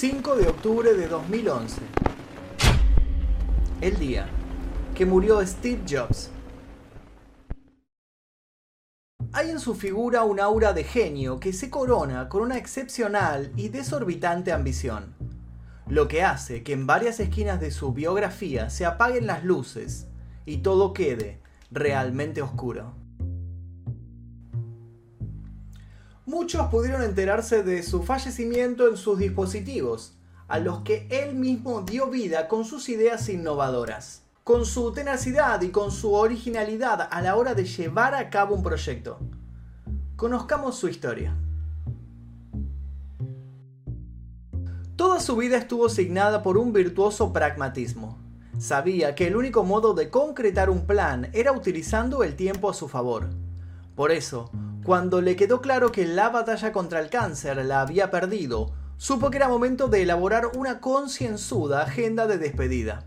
5 de octubre de 2011. El día que murió Steve Jobs. Hay en su figura un aura de genio que se corona con una excepcional y desorbitante ambición, lo que hace que en varias esquinas de su biografía se apaguen las luces y todo quede realmente oscuro. Muchos pudieron enterarse de su fallecimiento en sus dispositivos, a los que él mismo dio vida con sus ideas innovadoras con su tenacidad y con su originalidad a la hora de llevar a cabo un proyecto. Conozcamos su historia. Toda su vida estuvo signada por un virtuoso pragmatismo. Sabía que el único modo de concretar un plan era utilizando el tiempo a su favor. Por eso, cuando le quedó claro que la batalla contra el cáncer la había perdido, supo que era momento de elaborar una concienzuda agenda de despedida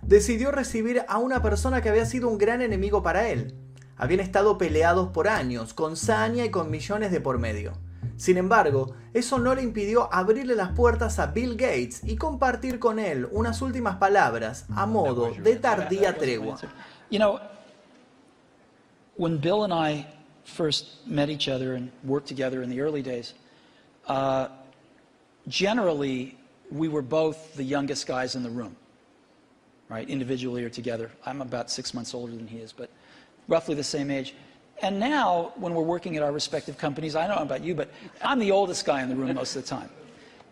decidió recibir a una persona que había sido un gran enemigo para él. Habían estado peleados por años, con saña y con millones de por medio. Sin embargo, eso no le impidió abrirle las puertas a Bill Gates y compartir con él unas últimas palabras a modo de tardía tregua. You know, when Bill and I first met each other and worked together in the early days, uh, generally we were both the youngest guys in the room right, individually or together. I'm about six months older than he is, but roughly the same age. And now, when we're working at our respective companies, I don't know about you, but I'm the oldest guy in the room most of the time.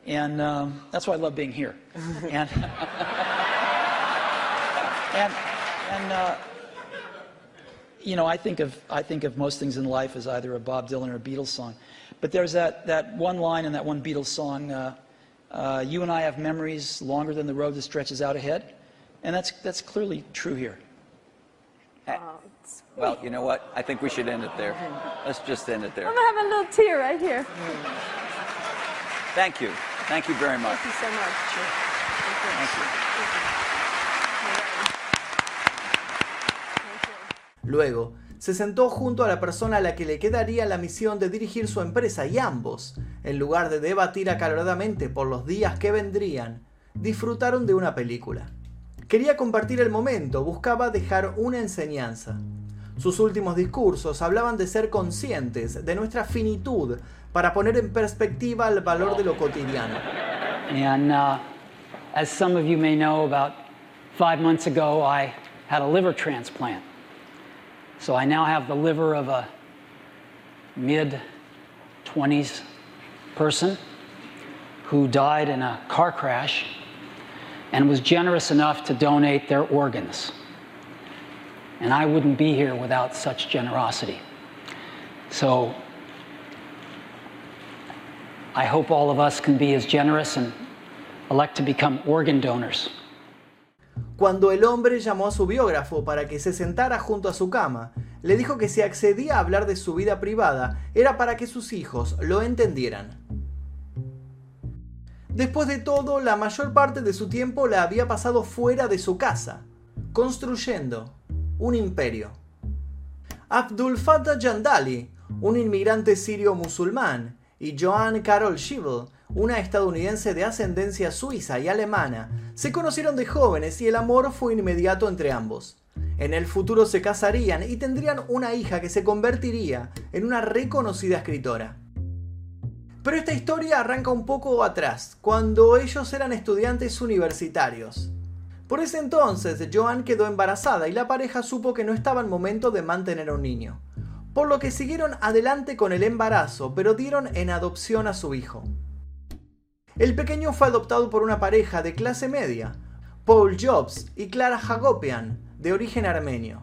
And um, that's why I love being here. And, and, and uh, you know, I think, of, I think of most things in life as either a Bob Dylan or a Beatles song. But there's that, that one line in that one Beatles song uh, uh, You and I have memories longer than the road that stretches out ahead. And that's, that's clearly true here. Oh, well, you know what? I think we should end it there. Let's just end it there. I'm gonna have a little tear right here. Thank you. Thank you very much. Thank you so much. Thank you. Luego, se sentó junto a la persona a la que le quedaría la misión de dirigir su empresa y ambos, en lugar de debatir acaloradamente por los días que vendrían, disfrutaron de una película. Quería compartir el momento, buscaba dejar una enseñanza. Sus últimos discursos hablaban de ser conscientes de nuestra finitud para poner en perspectiva el valor de lo cotidiano. And uh, as some of you may know, about five months ago, I had a liver transplant. So I now have the liver of a mid 20s person who died in a car crash and was generous enough to donate their organs. And I wouldn't be here without such generosity. So I hope all of us can be as generous and elect to become organ donors. Cuando el hombre llamó a su biógrafo para que se sentara junto a su cama, le dijo que si accedía a hablar de su vida privada era para que sus hijos lo entendieran. Después de todo, la mayor parte de su tiempo la había pasado fuera de su casa, construyendo un imperio. Abdul Fattah Jandali, un inmigrante sirio musulmán, y Joan Carol Schivel, una estadounidense de ascendencia suiza y alemana, se conocieron de jóvenes y el amor fue inmediato entre ambos. En el futuro se casarían y tendrían una hija que se convertiría en una reconocida escritora. Pero esta historia arranca un poco atrás, cuando ellos eran estudiantes universitarios. Por ese entonces, Joan quedó embarazada y la pareja supo que no estaba en momento de mantener a un niño. Por lo que siguieron adelante con el embarazo, pero dieron en adopción a su hijo. El pequeño fue adoptado por una pareja de clase media, Paul Jobs y Clara Hagopian, de origen armenio.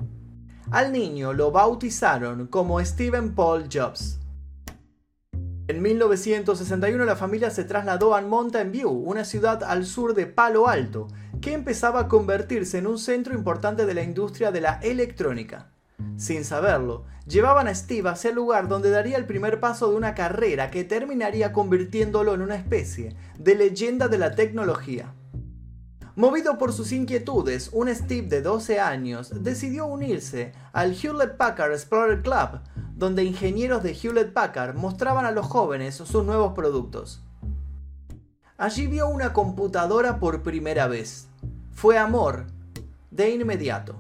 Al niño lo bautizaron como Stephen Paul Jobs. En 1961 la familia se trasladó a Mountain View, una ciudad al sur de Palo Alto, que empezaba a convertirse en un centro importante de la industria de la electrónica. Sin saberlo, llevaban a Steve hacia el lugar donde daría el primer paso de una carrera que terminaría convirtiéndolo en una especie de leyenda de la tecnología. Movido por sus inquietudes, un Steve de 12 años decidió unirse al Hewlett Packard Explorer Club, donde ingenieros de Hewlett Packard mostraban a los jóvenes sus nuevos productos. Allí vio una computadora por primera vez. Fue amor, de inmediato.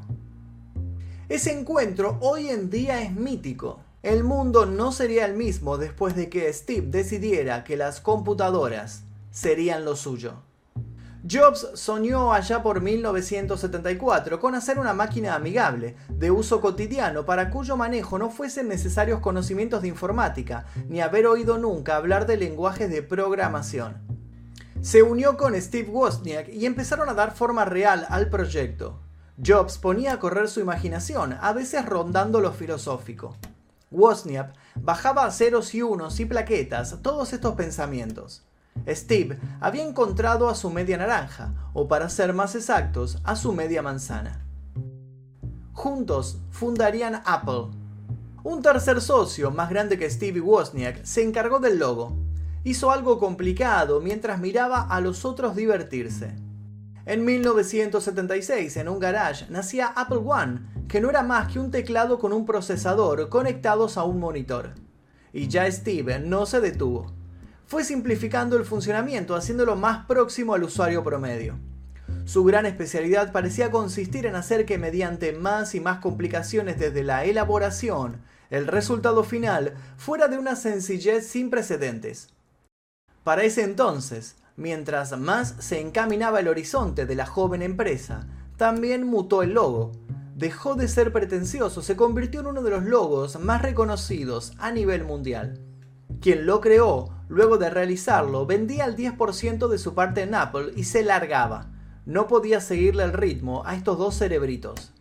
Ese encuentro hoy en día es mítico. El mundo no sería el mismo después de que Steve decidiera que las computadoras serían lo suyo. Jobs soñó allá por 1974 con hacer una máquina amigable, de uso cotidiano, para cuyo manejo no fuesen necesarios conocimientos de informática, ni haber oído nunca hablar de lenguajes de programación. Se unió con Steve Wozniak y empezaron a dar forma real al proyecto. Jobs ponía a correr su imaginación, a veces rondando lo filosófico. Wozniak bajaba a ceros y unos y plaquetas todos estos pensamientos. Steve había encontrado a su media naranja, o para ser más exactos, a su media manzana. Juntos fundarían Apple. Un tercer socio, más grande que Steve Wozniak, se encargó del logo. Hizo algo complicado mientras miraba a los otros divertirse. En 1976, en un garage, nacía Apple One, que no era más que un teclado con un procesador conectados a un monitor. Y ya Steve no se detuvo fue simplificando el funcionamiento, haciéndolo más próximo al usuario promedio. Su gran especialidad parecía consistir en hacer que mediante más y más complicaciones desde la elaboración, el resultado final fuera de una sencillez sin precedentes. Para ese entonces, mientras más se encaminaba el horizonte de la joven empresa, también mutó el logo. Dejó de ser pretencioso, se convirtió en uno de los logos más reconocidos a nivel mundial. Quien lo creó, luego de realizarlo, vendía el 10% de su parte en Apple y se largaba. No podía seguirle el ritmo a estos dos cerebritos.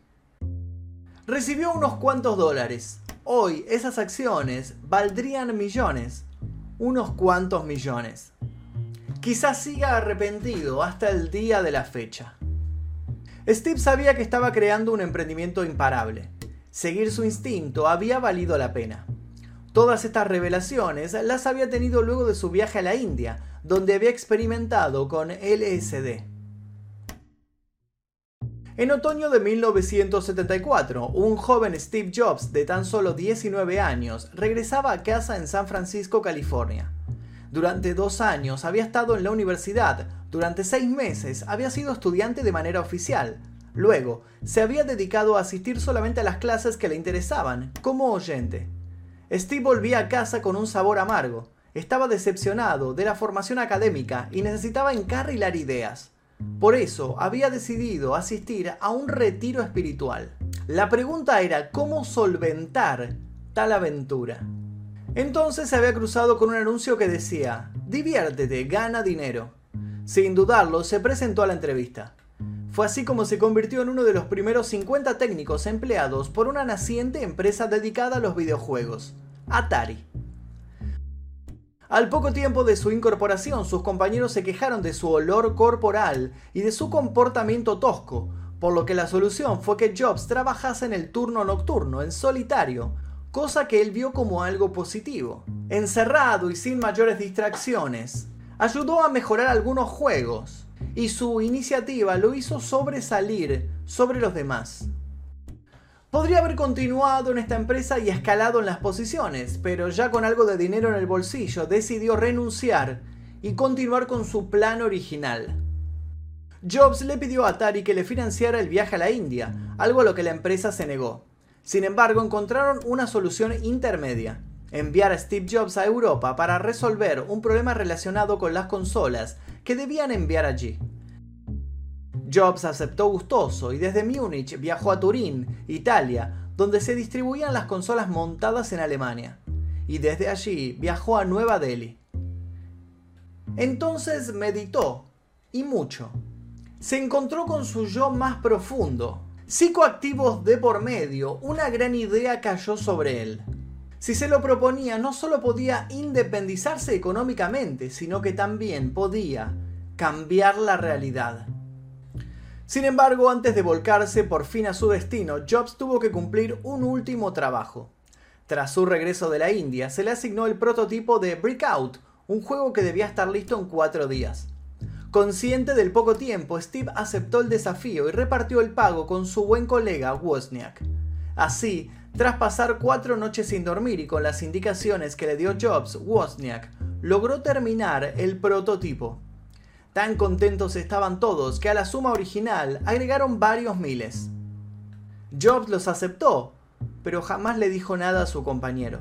Recibió unos cuantos dólares. Hoy esas acciones valdrían millones. Unos cuantos millones. Quizás siga arrepentido hasta el día de la fecha. Steve sabía que estaba creando un emprendimiento imparable. Seguir su instinto había valido la pena. Todas estas revelaciones las había tenido luego de su viaje a la India, donde había experimentado con LSD. En otoño de 1974, un joven Steve Jobs de tan solo 19 años regresaba a casa en San Francisco, California. Durante dos años había estado en la universidad, durante seis meses había sido estudiante de manera oficial, luego se había dedicado a asistir solamente a las clases que le interesaban, como oyente. Steve volvía a casa con un sabor amargo. Estaba decepcionado de la formación académica y necesitaba encarrilar ideas. Por eso había decidido asistir a un retiro espiritual. La pregunta era cómo solventar tal aventura. Entonces se había cruzado con un anuncio que decía, diviértete, gana dinero. Sin dudarlo, se presentó a la entrevista. Fue así como se convirtió en uno de los primeros 50 técnicos empleados por una naciente empresa dedicada a los videojuegos, Atari. Al poco tiempo de su incorporación, sus compañeros se quejaron de su olor corporal y de su comportamiento tosco, por lo que la solución fue que Jobs trabajase en el turno nocturno, en solitario, cosa que él vio como algo positivo. Encerrado y sin mayores distracciones, ayudó a mejorar algunos juegos, y su iniciativa lo hizo sobresalir sobre los demás. Podría haber continuado en esta empresa y escalado en las posiciones, pero ya con algo de dinero en el bolsillo decidió renunciar y continuar con su plan original. Jobs le pidió a Atari que le financiara el viaje a la India, algo a lo que la empresa se negó. Sin embargo, encontraron una solución intermedia enviar a Steve Jobs a Europa para resolver un problema relacionado con las consolas que debían enviar allí. Jobs aceptó gustoso y desde Múnich viajó a Turín, Italia, donde se distribuían las consolas montadas en Alemania, y desde allí viajó a Nueva Delhi. Entonces meditó, y mucho. Se encontró con su yo más profundo. Psicoactivos de por medio, una gran idea cayó sobre él. Si se lo proponía, no solo podía independizarse económicamente, sino que también podía cambiar la realidad. Sin embargo, antes de volcarse por fin a su destino, Jobs tuvo que cumplir un último trabajo. Tras su regreso de la India, se le asignó el prototipo de Breakout, un juego que debía estar listo en cuatro días. Consciente del poco tiempo, Steve aceptó el desafío y repartió el pago con su buen colega Wozniak. Así, tras pasar cuatro noches sin dormir y con las indicaciones que le dio Jobs, Wozniak logró terminar el prototipo. Tan contentos estaban todos que a la suma original agregaron varios miles. Jobs los aceptó, pero jamás le dijo nada a su compañero.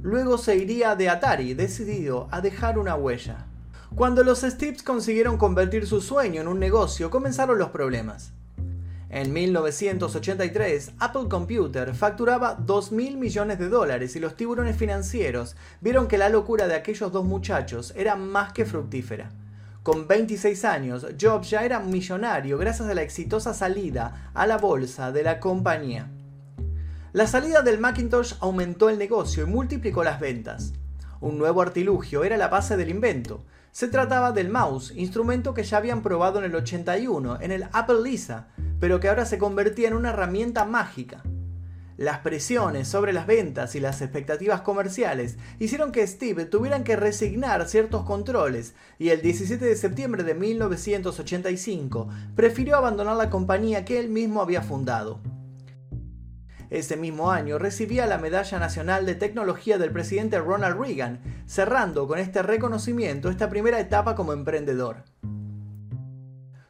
Luego se iría de Atari, decidido a dejar una huella. Cuando los Steves consiguieron convertir su sueño en un negocio, comenzaron los problemas. En 1983, Apple Computer facturaba 2.000 millones de dólares y los tiburones financieros vieron que la locura de aquellos dos muchachos era más que fructífera. Con 26 años, Jobs ya era millonario gracias a la exitosa salida a la bolsa de la compañía. La salida del Macintosh aumentó el negocio y multiplicó las ventas. Un nuevo artilugio era la base del invento. Se trataba del mouse, instrumento que ya habían probado en el 81 en el Apple Lisa, pero que ahora se convertía en una herramienta mágica. Las presiones sobre las ventas y las expectativas comerciales hicieron que Steve tuvieran que resignar ciertos controles y el 17 de septiembre de 1985 prefirió abandonar la compañía que él mismo había fundado. Ese mismo año recibía la Medalla Nacional de Tecnología del presidente Ronald Reagan, cerrando con este reconocimiento esta primera etapa como emprendedor.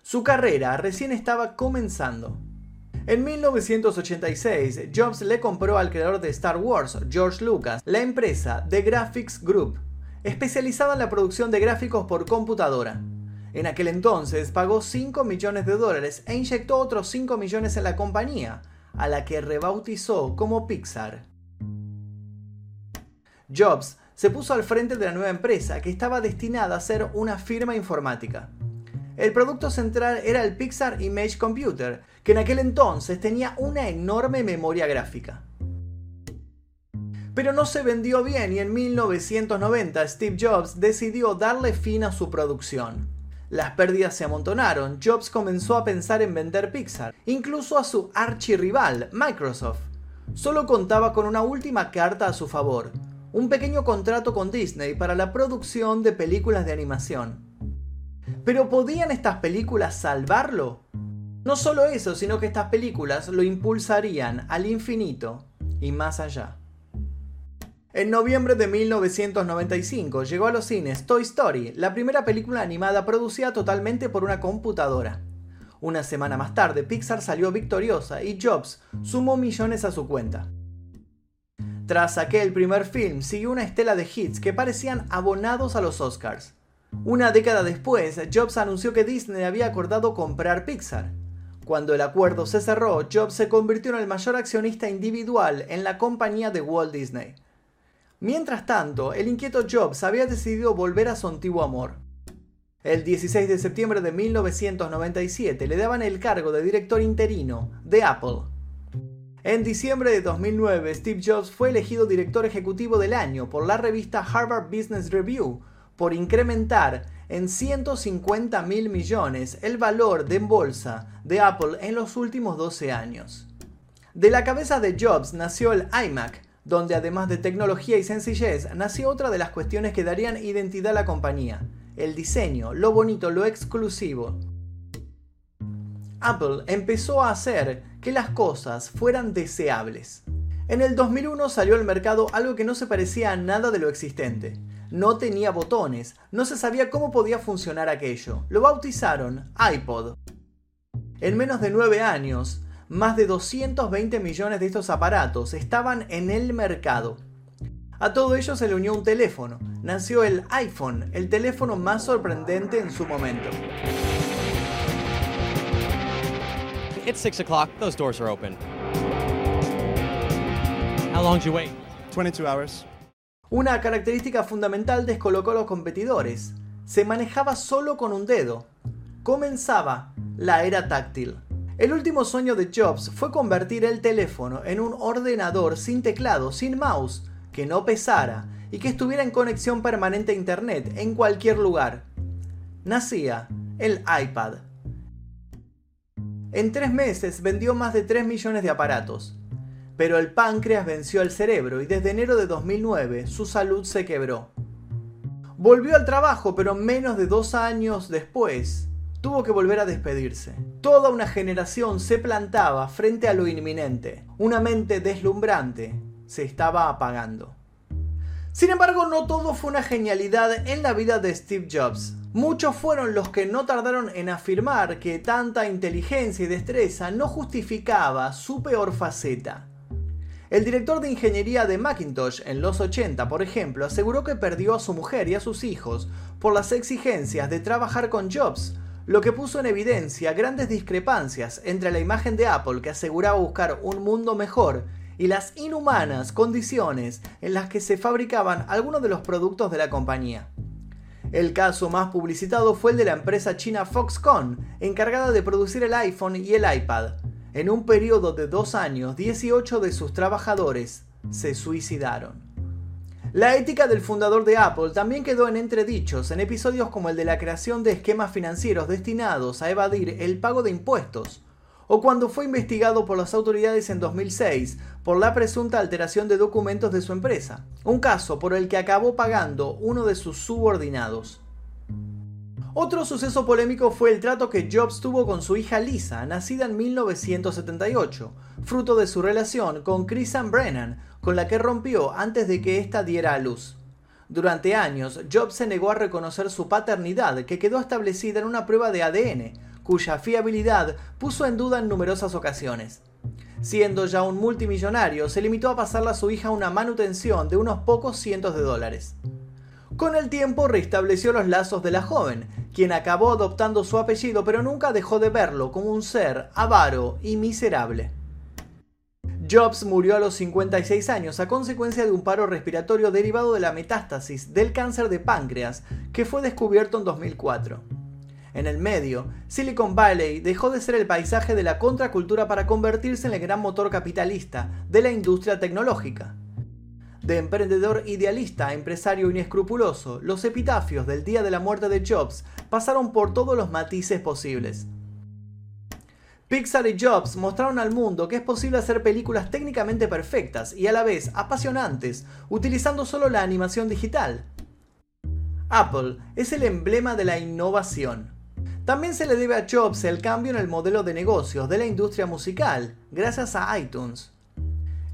Su carrera recién estaba comenzando. En 1986, Jobs le compró al creador de Star Wars, George Lucas, la empresa The Graphics Group, especializada en la producción de gráficos por computadora. En aquel entonces pagó 5 millones de dólares e inyectó otros 5 millones en la compañía, a la que rebautizó como Pixar. Jobs se puso al frente de la nueva empresa que estaba destinada a ser una firma informática. El producto central era el Pixar Image Computer, que en aquel entonces tenía una enorme memoria gráfica. Pero no se vendió bien y en 1990 Steve Jobs decidió darle fin a su producción. Las pérdidas se amontonaron, Jobs comenzó a pensar en vender Pixar, incluso a su archirrival, Microsoft. Solo contaba con una última carta a su favor, un pequeño contrato con Disney para la producción de películas de animación. Pero ¿podían estas películas salvarlo? No solo eso, sino que estas películas lo impulsarían al infinito y más allá. En noviembre de 1995 llegó a los cines Toy Story, la primera película animada producida totalmente por una computadora. Una semana más tarde, Pixar salió victoriosa y Jobs sumó millones a su cuenta. Tras aquel primer film, siguió una estela de hits que parecían abonados a los Oscars. Una década después, Jobs anunció que Disney había acordado comprar Pixar. Cuando el acuerdo se cerró, Jobs se convirtió en el mayor accionista individual en la compañía de Walt Disney. Mientras tanto, el inquieto Jobs había decidido volver a su antiguo amor. El 16 de septiembre de 1997 le daban el cargo de director interino de Apple. En diciembre de 2009, Steve Jobs fue elegido director ejecutivo del año por la revista Harvard Business Review por incrementar en 150 mil millones el valor de bolsa de Apple en los últimos 12 años. De la cabeza de Jobs nació el iMac, donde además de tecnología y sencillez, nació otra de las cuestiones que darían identidad a la compañía, el diseño, lo bonito, lo exclusivo. Apple empezó a hacer que las cosas fueran deseables. En el 2001 salió al mercado algo que no se parecía a nada de lo existente. No tenía botones, no se sabía cómo podía funcionar aquello. Lo bautizaron iPod. En menos de 9 años, más de 220 millones de estos aparatos estaban en el mercado. A todo ello se le unió un teléfono. Nació el iPhone, el teléfono más sorprendente en su momento. It's 6 o'clock. Those doors are open. How long did you wait? 22 hours. Una característica fundamental descolocó a los competidores. Se manejaba solo con un dedo. Comenzaba la era táctil. El último sueño de Jobs fue convertir el teléfono en un ordenador sin teclado, sin mouse, que no pesara y que estuviera en conexión permanente a Internet en cualquier lugar. Nacía el iPad. En tres meses vendió más de 3 millones de aparatos. Pero el páncreas venció al cerebro y desde enero de 2009 su salud se quebró. Volvió al trabajo, pero menos de dos años después tuvo que volver a despedirse. Toda una generación se plantaba frente a lo inminente. Una mente deslumbrante se estaba apagando. Sin embargo, no todo fue una genialidad en la vida de Steve Jobs. Muchos fueron los que no tardaron en afirmar que tanta inteligencia y destreza no justificaba su peor faceta. El director de ingeniería de Macintosh en los 80, por ejemplo, aseguró que perdió a su mujer y a sus hijos por las exigencias de trabajar con Jobs, lo que puso en evidencia grandes discrepancias entre la imagen de Apple que aseguraba buscar un mundo mejor y las inhumanas condiciones en las que se fabricaban algunos de los productos de la compañía. El caso más publicitado fue el de la empresa china Foxconn, encargada de producir el iPhone y el iPad. En un periodo de dos años, 18 de sus trabajadores se suicidaron. La ética del fundador de Apple también quedó en entredichos en episodios como el de la creación de esquemas financieros destinados a evadir el pago de impuestos, o cuando fue investigado por las autoridades en 2006 por la presunta alteración de documentos de su empresa, un caso por el que acabó pagando uno de sus subordinados. Otro suceso polémico fue el trato que Jobs tuvo con su hija Lisa, nacida en 1978, fruto de su relación con Chrisan Brennan, con la que rompió antes de que ésta diera a luz. Durante años, Jobs se negó a reconocer su paternidad, que quedó establecida en una prueba de ADN, cuya fiabilidad puso en duda en numerosas ocasiones. Siendo ya un multimillonario, se limitó a pasarle a su hija una manutención de unos pocos cientos de dólares. Con el tiempo restableció los lazos de la joven, quien acabó adoptando su apellido pero nunca dejó de verlo como un ser avaro y miserable. Jobs murió a los 56 años a consecuencia de un paro respiratorio derivado de la metástasis del cáncer de páncreas que fue descubierto en 2004. En el medio, Silicon Valley dejó de ser el paisaje de la contracultura para convertirse en el gran motor capitalista de la industria tecnológica. De emprendedor idealista a empresario inescrupuloso, los epitafios del día de la muerte de Jobs pasaron por todos los matices posibles. Pixar y Jobs mostraron al mundo que es posible hacer películas técnicamente perfectas y a la vez apasionantes utilizando solo la animación digital. Apple es el emblema de la innovación. También se le debe a Jobs el cambio en el modelo de negocios de la industria musical, gracias a iTunes.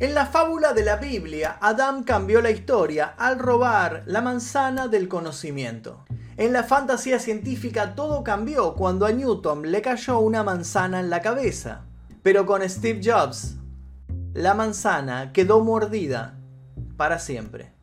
En la fábula de la Biblia, Adam cambió la historia al robar la manzana del conocimiento. En la fantasía científica todo cambió cuando a Newton le cayó una manzana en la cabeza. Pero con Steve Jobs, la manzana quedó mordida para siempre.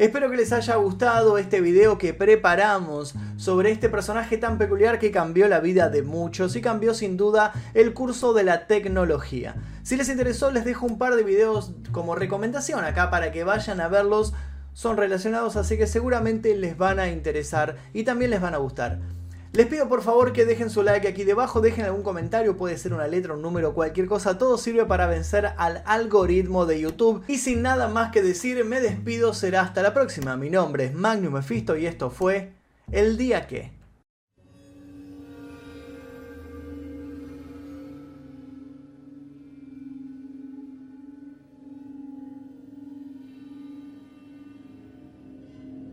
Espero que les haya gustado este video que preparamos sobre este personaje tan peculiar que cambió la vida de muchos y cambió sin duda el curso de la tecnología. Si les interesó les dejo un par de videos como recomendación acá para que vayan a verlos. Son relacionados así que seguramente les van a interesar y también les van a gustar. Les pido por favor que dejen su like aquí debajo, dejen algún comentario, puede ser una letra, un número, cualquier cosa, todo sirve para vencer al algoritmo de YouTube. Y sin nada más que decir, me despido, será hasta la próxima. Mi nombre es Magnum Mephisto y esto fue El Día Que.